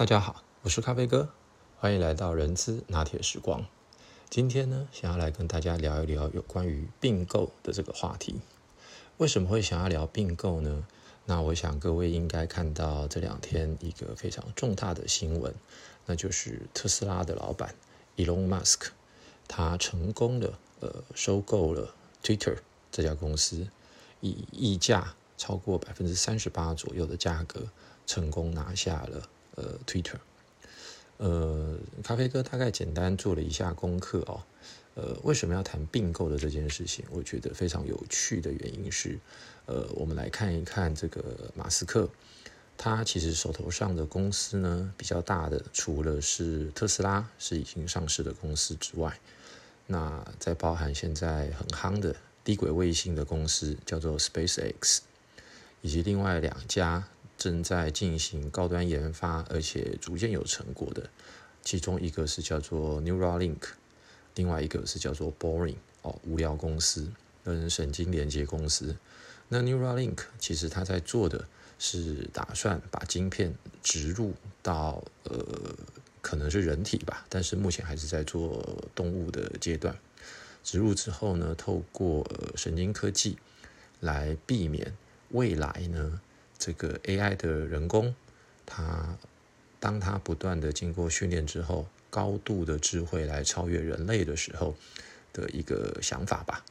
大家好，我是咖啡哥，欢迎来到人资拿铁时光。今天呢，想要来跟大家聊一聊有关于并购的这个话题。为什么会想要聊并购呢？那我想各位应该看到这两天一个非常重大的新闻，那就是特斯拉的老板 Elon Musk，他成功的呃收购了 Twitter 这家公司，以溢价超过百分之三十八左右的价格，成功拿下了。呃，Twitter，呃，咖啡哥大概简单做了一下功课哦。呃，为什么要谈并购的这件事情？我觉得非常有趣的原因是，呃，我们来看一看这个马斯克，他其实手头上的公司呢比较大的，除了是特斯拉是已经上市的公司之外，那在包含现在很夯的低轨卫星的公司叫做 SpaceX，以及另外两家。正在进行高端研发，而且逐渐有成果的，其中一个是叫做 Neuralink，另外一个是叫做 Boring 哦，无聊公司跟神经连接公司。那 Neuralink 其实它在做的是打算把晶片植入到呃可能是人体吧，但是目前还是在做动物的阶段。植入之后呢，透过呃神经科技来避免未来呢。这个 AI 的人工，它当它不断的经过训练之后，高度的智慧来超越人类的时候的一个想法吧。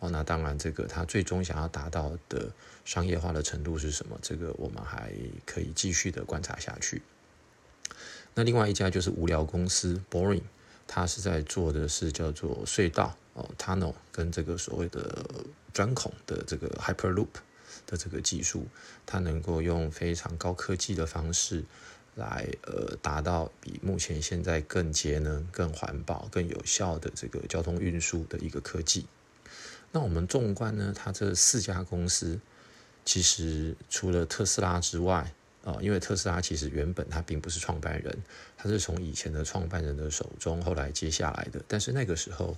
哦，那当然，这个它最终想要达到的商业化的程度是什么？这个我们还可以继续的观察下去。那另外一家就是无聊公司 Boring，它是在做的是叫做隧道哦 Tunnel 跟这个所谓的钻孔的这个 Hyperloop。的这个技术，它能够用非常高科技的方式来呃达到比目前现在更节能、更环保、更有效的这个交通运输的一个科技。那我们纵观呢，它这四家公司，其实除了特斯拉之外啊，因为特斯拉其实原本它并不是创办人，它是从以前的创办人的手中后来接下来的，但是那个时候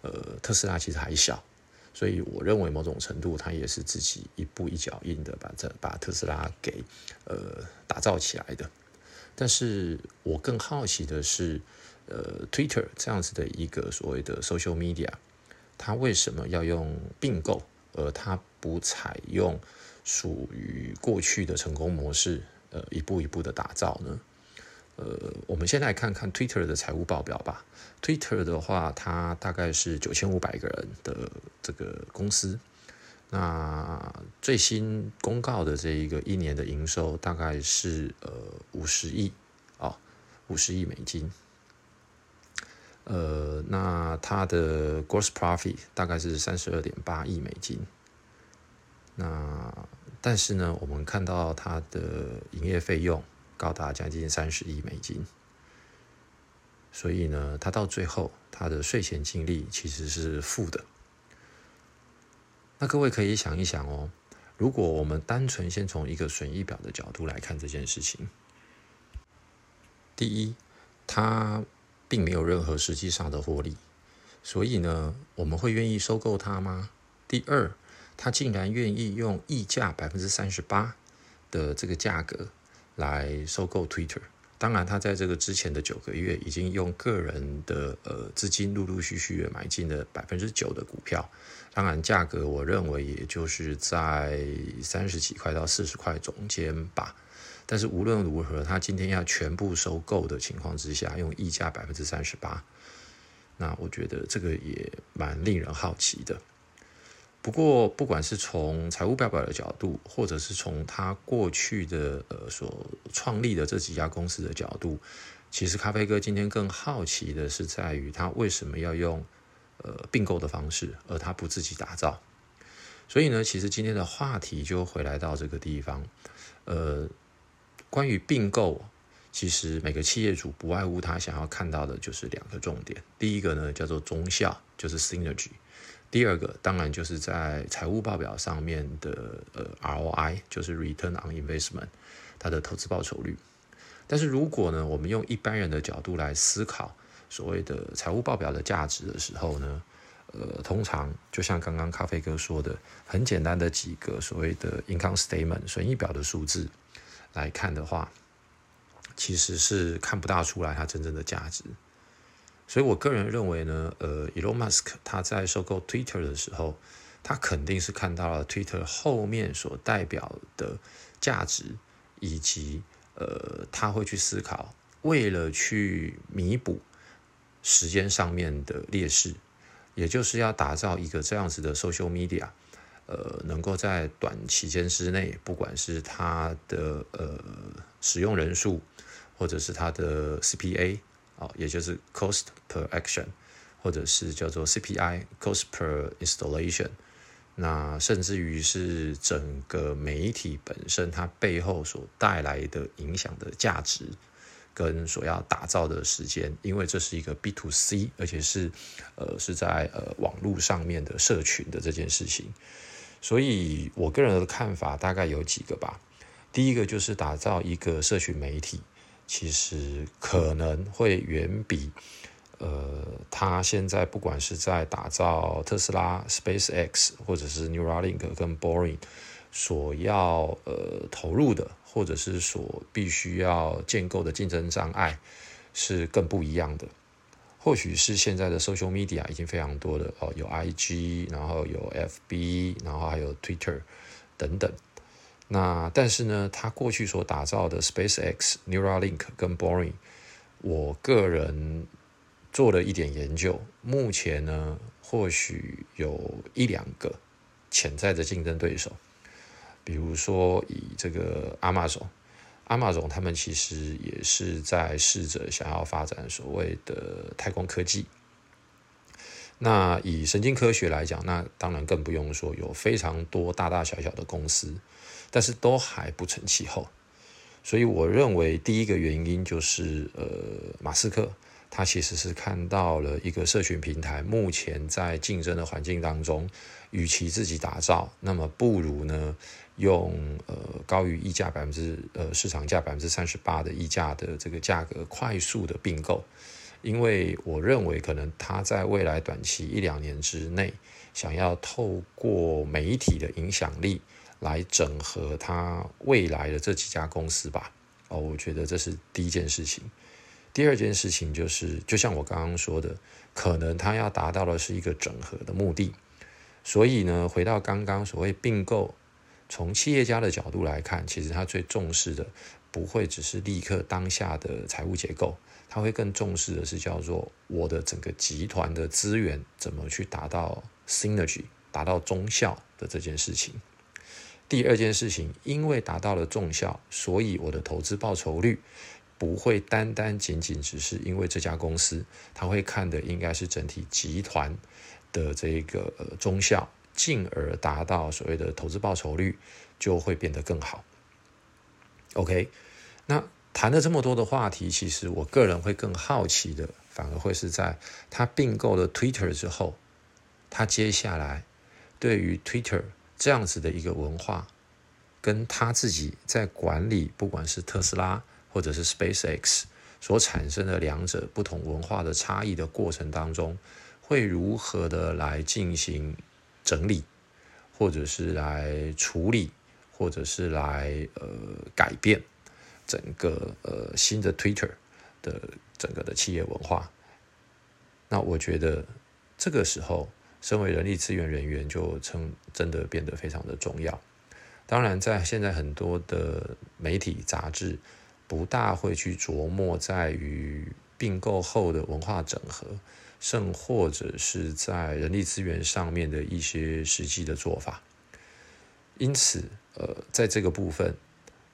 呃特斯拉其实还小。所以我认为某种程度，他也是自己一步一脚印的把这把特斯拉给呃打造起来的。但是我更好奇的是，呃，Twitter 这样子的一个所谓的 social media，它为什么要用并购，而它不采用属于过去的成功模式，呃，一步一步的打造呢？呃，我们先来看看 Twitter 的财务报表吧。Twitter 的话，它大概是九千五百个人的这个公司。那最新公告的这一个一年的营收大概是呃五十亿啊，五十亿美金。呃，那它的 gross profit 大概是三十二点八亿美金。那但是呢，我们看到它的营业费用。高达将近三十亿美金，所以呢，它到最后它的税前净利其实是负的。那各位可以想一想哦，如果我们单纯先从一个损益表的角度来看这件事情，第一，它并没有任何实际上的获利，所以呢，我们会愿意收购它吗？第二，它竟然愿意用溢价百分之三十八的这个价格。来收购 Twitter，当然，他在这个之前的九个月已经用个人的呃资金陆陆续续买进了百分之九的股票，当然价格我认为也就是在三十几块到四十块中间吧。但是无论如何，他今天要全部收购的情况之下，用溢价百分之三十八，那我觉得这个也蛮令人好奇的。不过，不管是从财务报表的角度，或者是从他过去的呃所创立的这几家公司的角度，其实咖啡哥今天更好奇的是在于他为什么要用呃并购的方式，而他不自己打造。所以呢，其实今天的话题就回来到这个地方，呃，关于并购，其实每个企业主不外乎他想要看到的就是两个重点，第一个呢叫做中效，就是 synergy。第二个当然就是在财务报表上面的呃 ROI，就是 Return on Investment，它的投资报酬率。但是如果呢，我们用一般人的角度来思考所谓的财务报表的价值的时候呢，呃，通常就像刚刚咖啡哥说的，很简单的几个所谓的 Income Statement 损益表的数字来看的话，其实是看不大出来它真正的价值。所以我个人认为呢，呃，Elon Musk 他在收购 Twitter 的时候，他肯定是看到了 Twitter 后面所代表的价值，以及呃，他会去思考，为了去弥补时间上面的劣势，也就是要打造一个这样子的 social media，呃，能够在短期间之内，不管是它的呃使用人数，或者是它的 CPA。哦，也就是 cost per action，或者是叫做 CPI cost per installation，那甚至于是整个媒体本身它背后所带来的影响的价值，跟所要打造的时间，因为这是一个 B to C，而且是呃是在呃网络上面的社群的这件事情，所以我个人的看法大概有几个吧，第一个就是打造一个社群媒体。其实可能会远比，呃，他现在不管是在打造特斯拉、SpaceX，或者是 Neuralink 跟 Boring 所要呃投入的，或者是所必须要建构的竞争障碍，是更不一样的。或许是现在的 social media 已经非常多的哦，有 IG，然后有 FB，然后还有 Twitter 等等。那但是呢，他过去所打造的 SpaceX、Neuralink 跟 Boring，我个人做了一点研究，目前呢，或许有一两个潜在的竞争对手，比如说以这个 Amazon，Amazon 他们其实也是在试着想要发展所谓的太空科技。那以神经科学来讲，那当然更不用说，有非常多大大小小的公司。但是都还不成气候，所以我认为第一个原因就是，呃，马斯克他其实是看到了一个社群平台目前在竞争的环境当中，与其自己打造，那么不如呢用呃高于溢价百分之呃市场价百分之三十八的溢价的这个价格快速的并购，因为我认为可能他在未来短期一两年之内，想要透过媒体的影响力。来整合他未来的这几家公司吧，哦，我觉得这是第一件事情。第二件事情就是，就像我刚刚说的，可能他要达到的是一个整合的目的。所以呢，回到刚刚所谓并购，从企业家的角度来看，其实他最重视的不会只是立刻当下的财务结构，他会更重视的是叫做我的整个集团的资源怎么去达到 synergy，达到中效的这件事情。第二件事情，因为达到了重效，所以我的投资报酬率不会单单仅仅只是因为这家公司，他会看的应该是整体集团的这个呃中效，进而达到所谓的投资报酬率就会变得更好。OK，那谈了这么多的话题，其实我个人会更好奇的，反而会是在他并购了 Twitter 之后，他接下来对于 Twitter。这样子的一个文化，跟他自己在管理，不管是特斯拉或者是 SpaceX 所产生的两者不同文化的差异的过程当中，会如何的来进行整理，或者是来处理，或者是来呃改变整个呃新的 Twitter 的整个的企业文化？那我觉得这个时候。身为人力资源人员，就称真的变得非常的重要。当然，在现在很多的媒体杂志，不大会去琢磨在于并购后的文化整合，甚或者是在人力资源上面的一些实际的做法。因此，呃，在这个部分，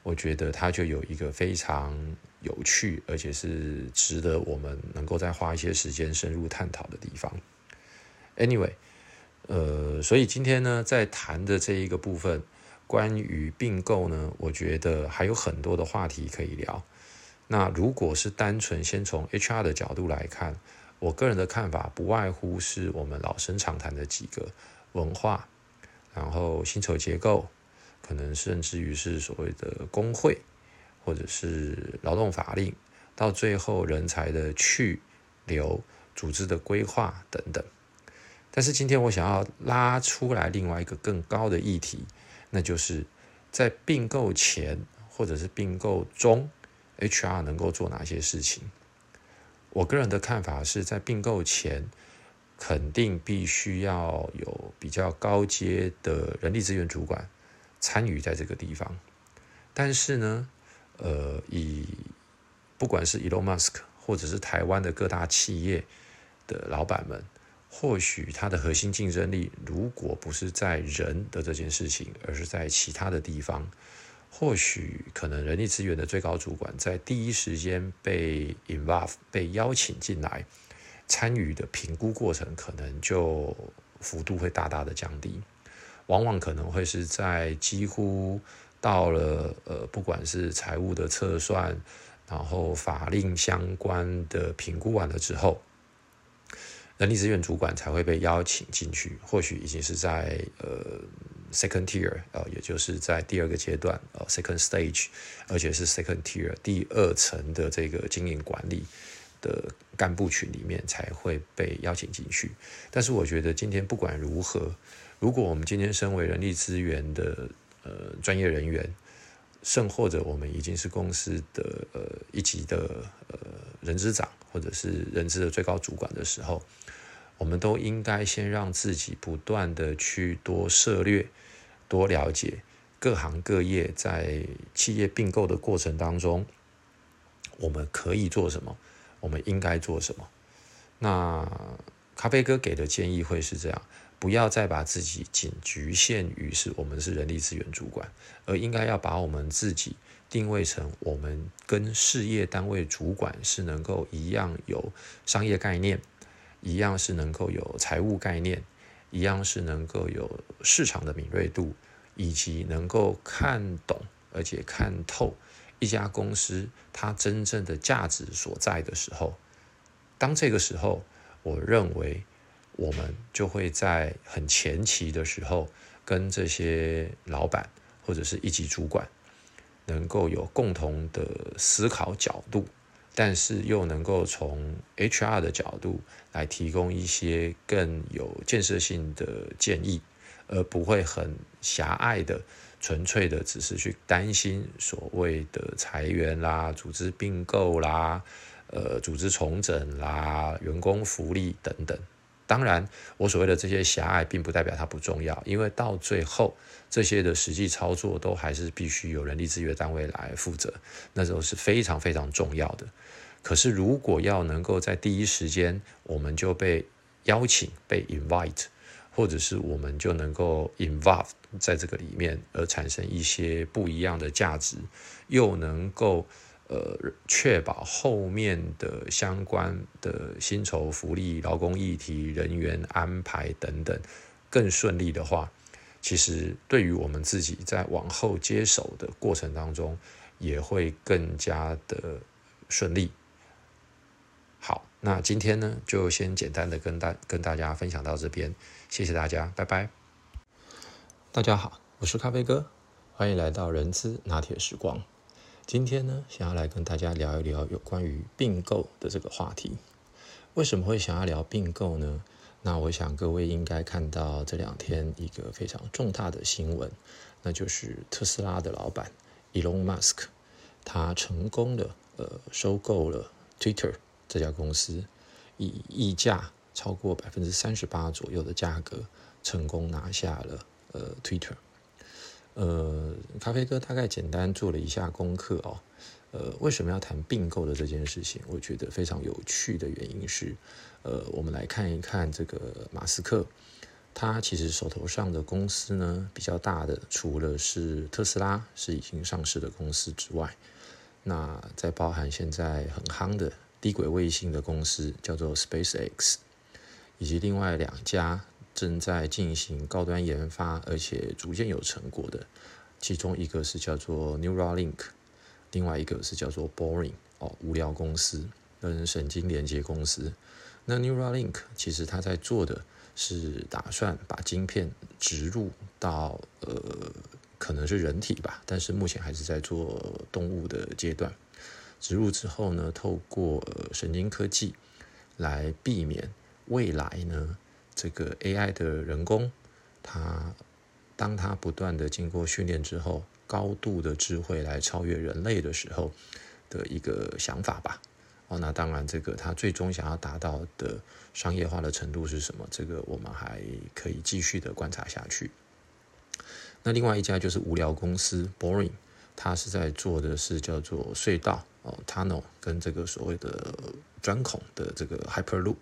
我觉得它就有一个非常有趣，而且是值得我们能够再花一些时间深入探讨的地方。Anyway，呃，所以今天呢，在谈的这一个部分，关于并购呢，我觉得还有很多的话题可以聊。那如果是单纯先从 HR 的角度来看，我个人的看法不外乎是我们老生常谈的几个文化，然后薪酬结构，可能甚至于是所谓的工会，或者是劳动法令，到最后人才的去留、组织的规划等等。但是今天我想要拉出来另外一个更高的议题，那就是在并购前或者是并购中，HR 能够做哪些事情？我个人的看法是在并购前，肯定必须要有比较高阶的人力资源主管参与在这个地方。但是呢，呃，以不管是 Elon Musk 或者是台湾的各大企业的老板们，或许它的核心竞争力如果不是在人的这件事情，而是在其他的地方。或许可能人力资源的最高主管在第一时间被 involve 被邀请进来参与的评估过程，可能就幅度会大大的降低。往往可能会是在几乎到了呃，不管是财务的测算，然后法令相关的评估完了之后，人力资源主管才会被邀请进去。或许已经是在呃。Second tier，呃，也就是在第二个阶段，呃，second stage，而且是 second tier 第二层的这个经营管理的干部群里面才会被邀请进去。但是我觉得今天不管如何，如果我们今天身为人力资源的呃专业人员，甚或者我们已经是公司的呃一级的呃人资长或者是人资的最高主管的时候，我们都应该先让自己不断的去多涉略、多了解各行各业在企业并购的过程当中，我们可以做什么，我们应该做什么。那咖啡哥给的建议会是这样：不要再把自己仅局限于是我们是人力资源主管，而应该要把我们自己定位成我们跟事业单位主管是能够一样有商业概念。一样是能够有财务概念，一样是能够有市场的敏锐度，以及能够看懂而且看透一家公司它真正的价值所在的时候，当这个时候，我认为我们就会在很前期的时候，跟这些老板或者是一级主管，能够有共同的思考角度。但是又能够从 HR 的角度来提供一些更有建设性的建议，而不会很狭隘的、纯粹的只是去担心所谓的裁员啦、组织并购啦、呃、组织重整啦、员工福利等等。当然，我所谓的这些狭隘，并不代表它不重要，因为到最后，这些的实际操作都还是必须由人力资源单位来负责，那时候是非常非常重要的。可是，如果要能够在第一时间，我们就被邀请、被 invite，或者是我们就能够 involve 在这个里面，而产生一些不一样的价值，又能够。呃，确保后面的相关的薪酬福利、劳工议题、人员安排等等更顺利的话，其实对于我们自己在往后接手的过程当中，也会更加的顺利。好，那今天呢，就先简单的跟大跟大家分享到这边，谢谢大家，拜拜。大家好，我是咖啡哥，欢迎来到人资拿铁时光。今天呢，想要来跟大家聊一聊有关于并购的这个话题。为什么会想要聊并购呢？那我想各位应该看到这两天一个非常重大的新闻，那就是特斯拉的老板 Elon Musk，他成功的呃收购了 Twitter 这家公司，以溢价超过百分之三十八左右的价格，成功拿下了呃 Twitter。呃，咖啡哥大概简单做了一下功课哦。呃，为什么要谈并购的这件事情？我觉得非常有趣的原因是，呃，我们来看一看这个马斯克，他其实手头上的公司呢比较大的，除了是特斯拉是已经上市的公司之外，那在包含现在很夯的低轨卫星的公司叫做 SpaceX，以及另外两家。正在进行高端研发，而且逐渐有成果的，其中一个是叫做 Neuralink，另外一个是叫做 Boring 哦，无聊公司跟神经连接公司。那 Neuralink 其实它在做的是打算把晶片植入到呃可能是人体吧，但是目前还是在做动物的阶段。植入之后呢，透过呃神经科技来避免未来呢。这个 AI 的人工，它当它不断的经过训练之后，高度的智慧来超越人类的时候，的一个想法吧。哦，那当然，这个它最终想要达到的商业化的程度是什么？这个我们还可以继续的观察下去。那另外一家就是无聊公司 Boring，它是在做的是叫做隧道哦 Tunnel 跟这个所谓的钻孔的这个 Hyperloop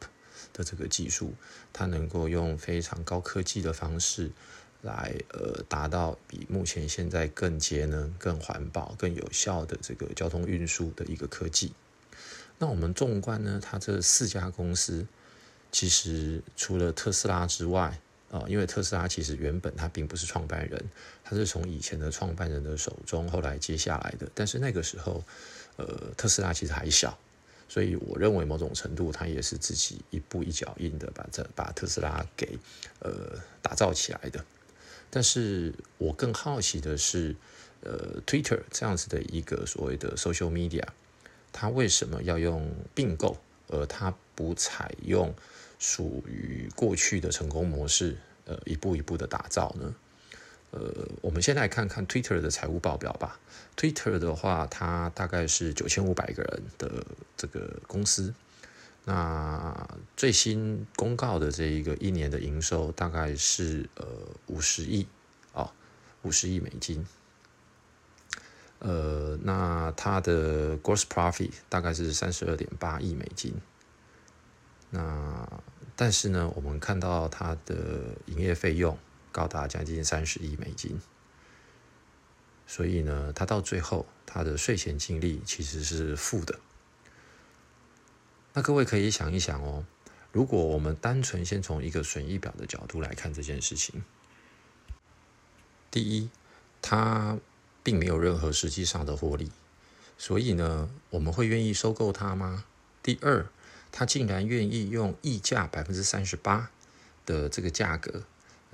的这个技术，它能够用非常高科技的方式来呃达到比目前现在更节能、更环保、更有效的这个交通运输的一个科技。那我们纵观呢，它这四家公司，其实除了特斯拉之外，啊，因为特斯拉其实原本它并不是创办人，它是从以前的创办人的手中后来接下来的。但是那个时候，呃，特斯拉其实还小，所以我认为某种程度它也是自己一步一脚印的把这把特斯拉给呃打造起来的。但是我更好奇的是，呃，Twitter 这样子的一个所谓的 social media。它为什么要用并购，而它不采用属于过去的成功模式，呃，一步一步的打造呢？呃，我们先来看看 Twitter 的财务报表吧。Twitter 的话，它大概是九千五百个人的这个公司，那最新公告的这一个一年的营收大概是呃五十亿啊，五十亿美金。呃，那它的 gross profit 大概是三十二点八亿美金。那但是呢，我们看到它的营业费用高达将近三十亿美金。所以呢，它到最后它的税前净利其实是负的。那各位可以想一想哦，如果我们单纯先从一个损益表的角度来看这件事情，第一，它。并没有任何实际上的获利，所以呢，我们会愿意收购它吗？第二，他竟然愿意用溢价百分之三十八的这个价格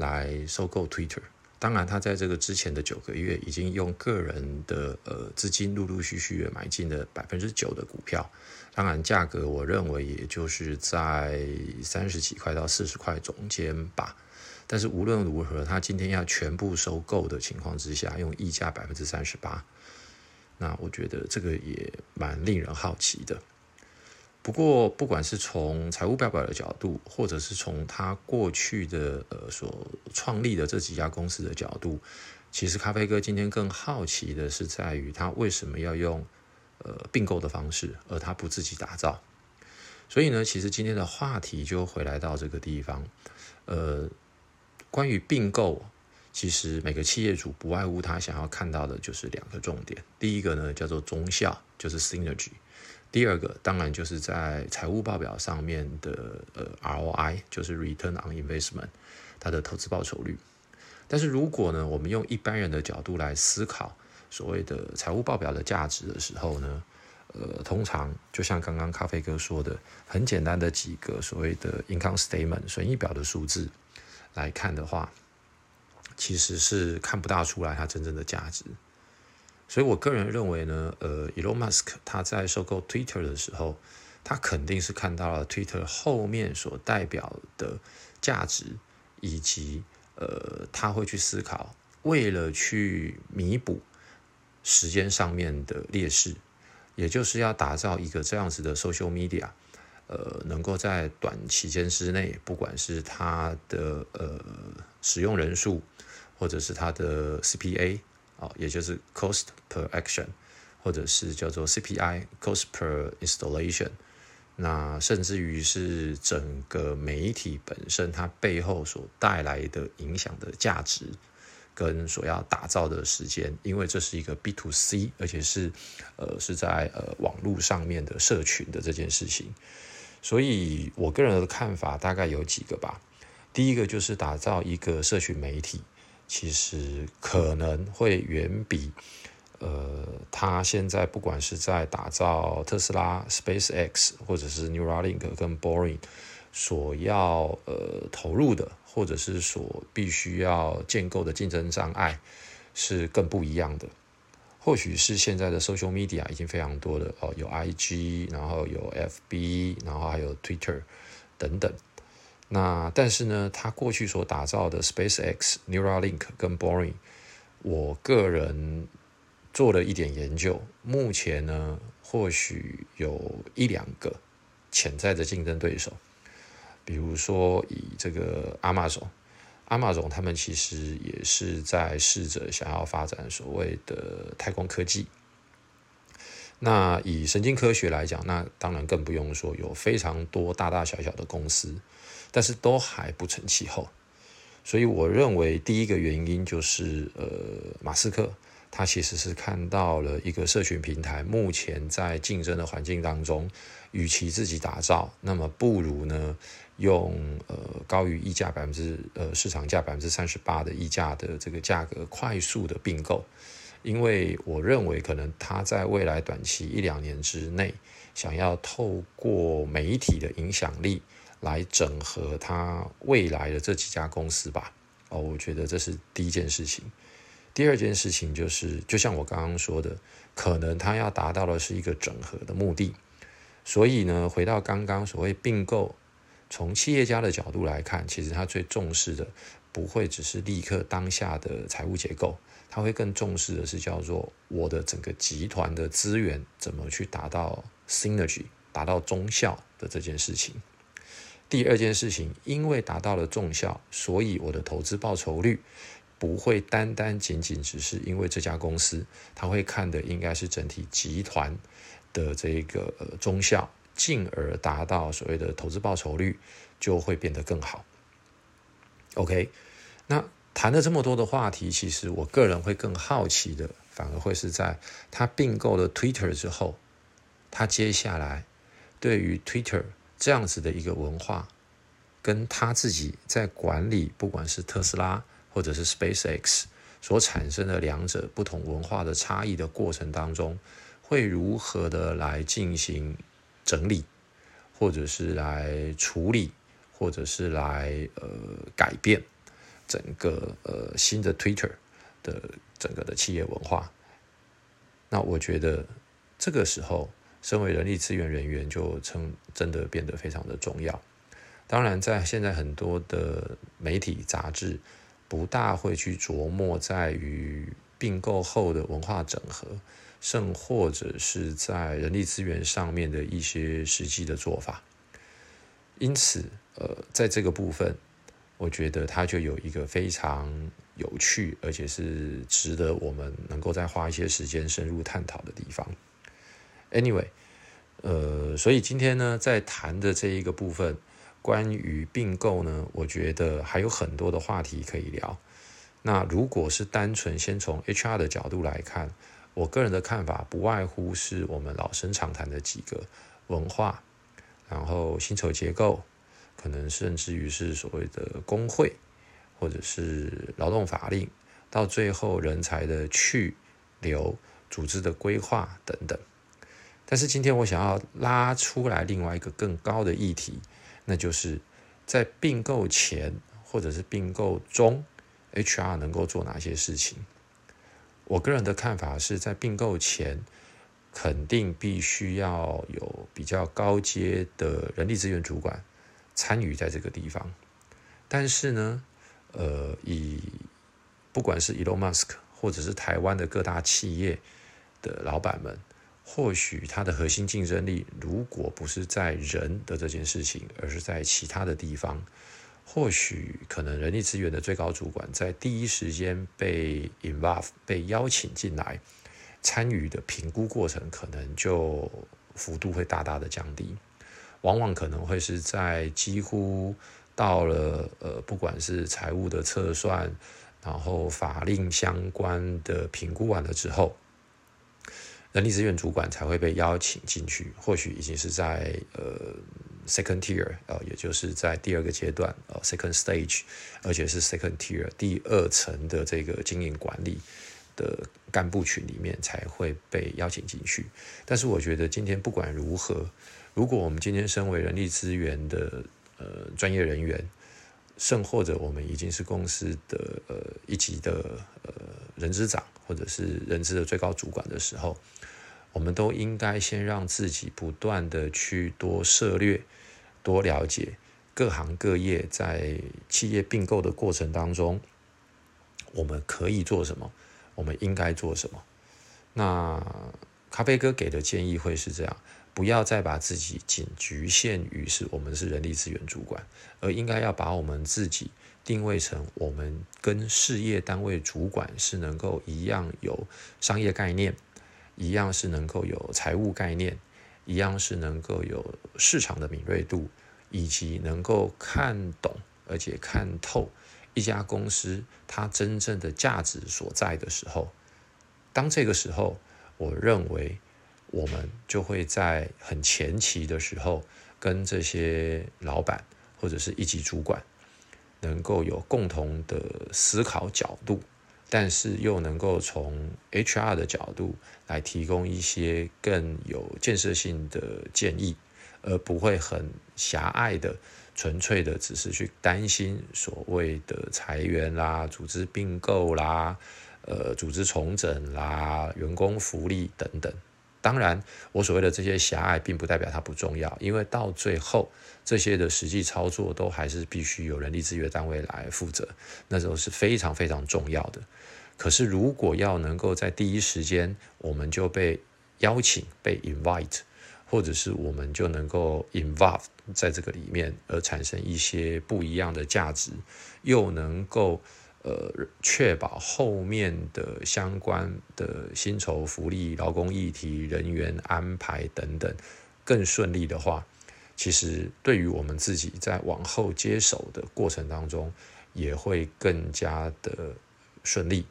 来收购 Twitter。当然，他在这个之前的九个月已经用个人的呃资金陆陆续续买进了百分之九的股票。当然，价格我认为也就是在三十几块到四十块中间吧。但是无论如何，他今天要全部收购的情况之下，用溢价百分之三十八，那我觉得这个也蛮令人好奇的。不过，不管是从财务报表的角度，或者是从他过去的呃所创立的这几家公司的角度，其实咖啡哥今天更好奇的是在于他为什么要用呃并购的方式，而他不自己打造。所以呢，其实今天的话题就回来到这个地方，呃。关于并购，其实每个企业主不外乎他想要看到的就是两个重点。第一个呢叫做中效，就是 synergy；第二个当然就是在财务报表上面的呃 ROI，就是 return on investment，它的投资报酬率。但是如果呢我们用一般人的角度来思考所谓的财务报表的价值的时候呢，呃，通常就像刚刚咖啡哥说的，很简单的几个所谓的 income statement 损益表的数字。来看的话，其实是看不大出来它真正的价值。所以我个人认为呢，呃，Elon Musk 他在收购 Twitter 的时候，他肯定是看到了 Twitter 后面所代表的价值，以及呃，他会去思考，为了去弥补时间上面的劣势，也就是要打造一个这样子的 social media。呃，能够在短期间之内，不管是它的呃使用人数，或者是它的 CPA 啊，也就是 Cost per Action，或者是叫做 CPI Cost per Installation，那甚至于是整个媒体本身它背后所带来的影响的价值，跟所要打造的时间，因为这是一个 B to C，而且是呃是在呃网络上面的社群的这件事情。所以，我个人的看法大概有几个吧。第一个就是打造一个社群媒体，其实可能会远比呃，他现在不管是在打造特斯拉、SpaceX 或者是 Neuralink 跟 Boring 所要呃投入的，或者是所必须要建构的竞争障碍，是更不一样的。或许是现在的 social media 已经非常多了哦，有 IG，然后有 FB，然后还有 Twitter 等等。那但是呢，他过去所打造的 SpaceX、Neuralink 跟 Boring，我个人做了一点研究，目前呢或许有一两个潜在的竞争对手，比如说以这个阿玛总，阿玛总他们其实也是在试着想要发展所谓的太空科技。那以神经科学来讲，那当然更不用说，有非常多大大小小的公司，但是都还不成气候。所以我认为第一个原因就是，呃，马斯克他其实是看到了一个社群平台目前在竞争的环境当中，与其自己打造，那么不如呢用呃高于溢价百分之呃市场价百分之三十八的溢价的这个价格快速的并购。因为我认为，可能他在未来短期一两年之内，想要透过媒体的影响力来整合他未来的这几家公司吧。哦，我觉得这是第一件事情。第二件事情就是，就像我刚刚说的，可能他要达到的是一个整合的目的。所以呢，回到刚刚所谓并购，从企业家的角度来看，其实他最重视的不会只是立刻当下的财务结构。他会更重视的是叫做我的整个集团的资源怎么去达到 synergy，达到中效的这件事情。第二件事情，因为达到了重效，所以我的投资报酬率不会单单仅仅只是因为这家公司，他会看的应该是整体集团的这个呃中效，进而达到所谓的投资报酬率就会变得更好。OK，那。谈了这么多的话题，其实我个人会更好奇的，反而会是在他并购了 Twitter 之后，他接下来对于 Twitter 这样子的一个文化，跟他自己在管理不管是特斯拉或者是 SpaceX 所产生的两者不同文化的差异的过程当中，会如何的来进行整理，或者是来处理，或者是来呃改变。整个呃新的 Twitter 的整个的企业文化，那我觉得这个时候，身为人力资源人员就称真的变得非常的重要。当然，在现在很多的媒体杂志不大会去琢磨在于并购后的文化整合，甚或者是在人力资源上面的一些实际的做法。因此，呃，在这个部分。我觉得它就有一个非常有趣，而且是值得我们能够再花一些时间深入探讨的地方。Anyway，呃，所以今天呢，在谈的这一个部分，关于并购呢，我觉得还有很多的话题可以聊。那如果是单纯先从 HR 的角度来看，我个人的看法不外乎是我们老生常谈的几个文化，然后薪酬结构。可能甚至于是所谓的工会，或者是劳动法令，到最后人才的去留、组织的规划等等。但是今天我想要拉出来另外一个更高的议题，那就是在并购前或者是并购中，HR 能够做哪些事情？我个人的看法是在并购前，肯定必须要有比较高阶的人力资源主管。参与在这个地方，但是呢，呃，以不管是 Elon Musk 或者是台湾的各大企业的老板们，或许它的核心竞争力如果不是在人的这件事情，而是在其他的地方，或许可能人力资源的最高主管在第一时间被 involve 被邀请进来参与的评估过程，可能就幅度会大大的降低。往往可能会是在几乎到了呃，不管是财务的测算，然后法令相关的评估完了之后，人力资源主管才会被邀请进去。或许已经是在呃 second tier，呃，也就是在第二个阶段，呃 second stage，而且是 second tier 第二层的这个经营管理的干部群里面才会被邀请进去。但是我觉得今天不管如何。如果我们今天身为人力资源的呃专业人员，甚或者我们已经是公司的呃一级的呃人资长或者是人资的最高主管的时候，我们都应该先让自己不断的去多涉略、多了解各行各业在企业并购的过程当中，我们可以做什么，我们应该做什么。那咖啡哥给的建议会是这样：不要再把自己仅局限于是我们是人力资源主管，而应该要把我们自己定位成我们跟事业单位主管是能够一样有商业概念，一样是能够有财务概念，一样是能够有市场的敏锐度，以及能够看懂而且看透一家公司它真正的价值所在的时候。当这个时候，我认为我们就会在很前期的时候，跟这些老板或者是一级主管，能够有共同的思考角度，但是又能够从 HR 的角度来提供一些更有建设性的建议，而不会很狭隘的、纯粹的只是去担心所谓的裁员啦、组织并购啦。呃，组织重整啦，员工福利等等。当然，我所谓的这些狭隘，并不代表它不重要，因为到最后，这些的实际操作都还是必须由人力资源单位来负责，那时候是非常非常重要的。可是，如果要能够在第一时间，我们就被邀请、被 invite，或者是我们就能够 involve 在这个里面，而产生一些不一样的价值，又能够。呃，确保后面的相关的薪酬福利、劳工议题、人员安排等等更顺利的话，其实对于我们自己在往后接手的过程当中，也会更加的顺利。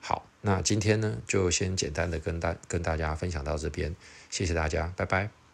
好，那今天呢，就先简单的跟大跟大家分享到这边，谢谢大家，拜拜。